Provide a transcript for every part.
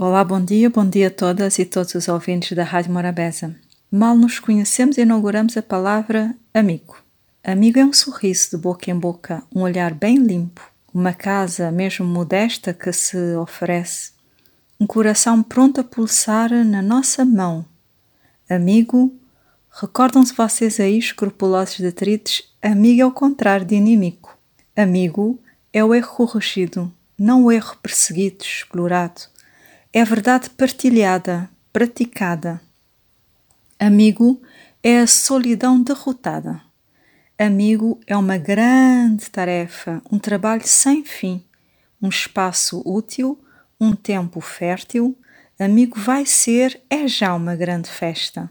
Olá, bom dia, bom dia a todas e todos os ouvintes da Rádio Morabeza. Mal nos conhecemos e inauguramos a palavra amigo. Amigo é um sorriso de boca em boca, um olhar bem limpo, uma casa mesmo modesta que se oferece, um coração pronto a pulsar na nossa mão. Amigo, recordam-se vocês aí, escrupulosos detritos, amigo é o contrário de inimigo. Amigo é o erro corrigido, não o erro perseguido, explorado. É verdade partilhada, praticada. Amigo é a solidão derrotada. Amigo é uma grande tarefa, um trabalho sem fim, um espaço útil, um tempo fértil. Amigo vai ser, é já uma grande festa.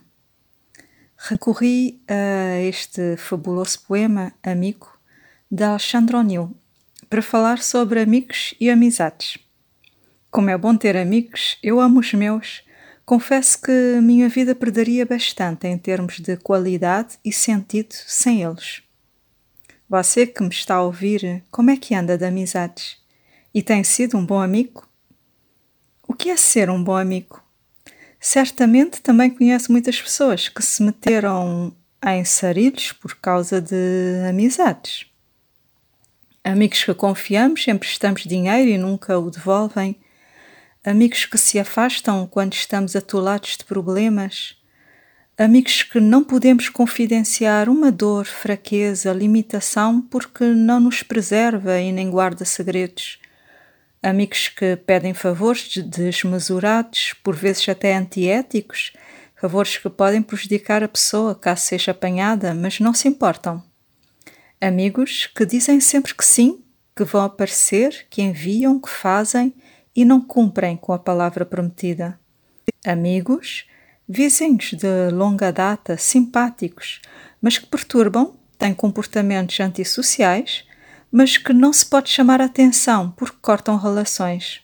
Recorri a este fabuloso poema Amigo de Alexandre O'Neill para falar sobre amigos e amizades. Como é bom ter amigos, eu amo os meus. Confesso que a minha vida perderia bastante em termos de qualidade e sentido sem eles. Você que me está a ouvir, como é que anda de amizades? E tem sido um bom amigo? O que é ser um bom amigo? Certamente também conhece muitas pessoas que se meteram em sarilhos por causa de amizades. Amigos que confiamos, emprestamos dinheiro e nunca o devolvem. Amigos que se afastam quando estamos atolados de problemas. Amigos que não podemos confidenciar uma dor, fraqueza, limitação porque não nos preserva e nem guarda segredos. Amigos que pedem favores desmesurados, por vezes até antiéticos, favores que podem prejudicar a pessoa caso seja apanhada, mas não se importam. Amigos que dizem sempre que sim, que vão aparecer, que enviam, que fazem e não cumprem com a palavra prometida. Amigos, vizinhos de longa data, simpáticos, mas que perturbam, têm comportamentos antissociais, mas que não se pode chamar atenção porque cortam relações.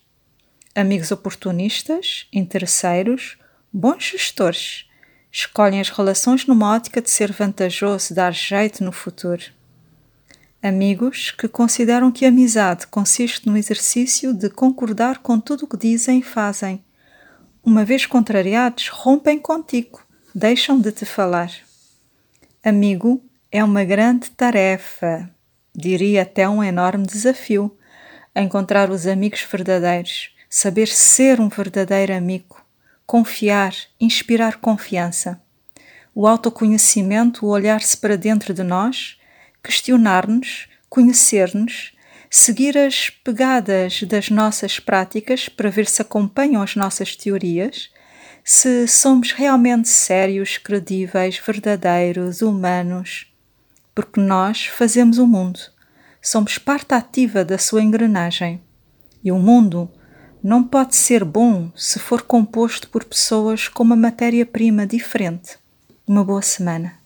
Amigos oportunistas, interesseiros, bons gestores, escolhem as relações numa ótica de ser vantajoso, dar jeito no futuro. Amigos que consideram que a amizade consiste no exercício de concordar com tudo o que dizem e fazem. Uma vez contrariados, rompem contigo, deixam de te falar. Amigo é uma grande tarefa, diria até um enorme desafio, encontrar os amigos verdadeiros, saber ser um verdadeiro amigo, confiar, inspirar confiança. O autoconhecimento, o olhar-se para dentro de nós questionar-nos, conhecer-nos, seguir as pegadas das nossas práticas para ver se acompanham as nossas teorias, se somos realmente sérios, credíveis, verdadeiros, humanos. Porque nós fazemos o mundo, somos parte ativa da sua engrenagem. E o mundo não pode ser bom se for composto por pessoas com uma matéria-prima diferente. Uma boa semana.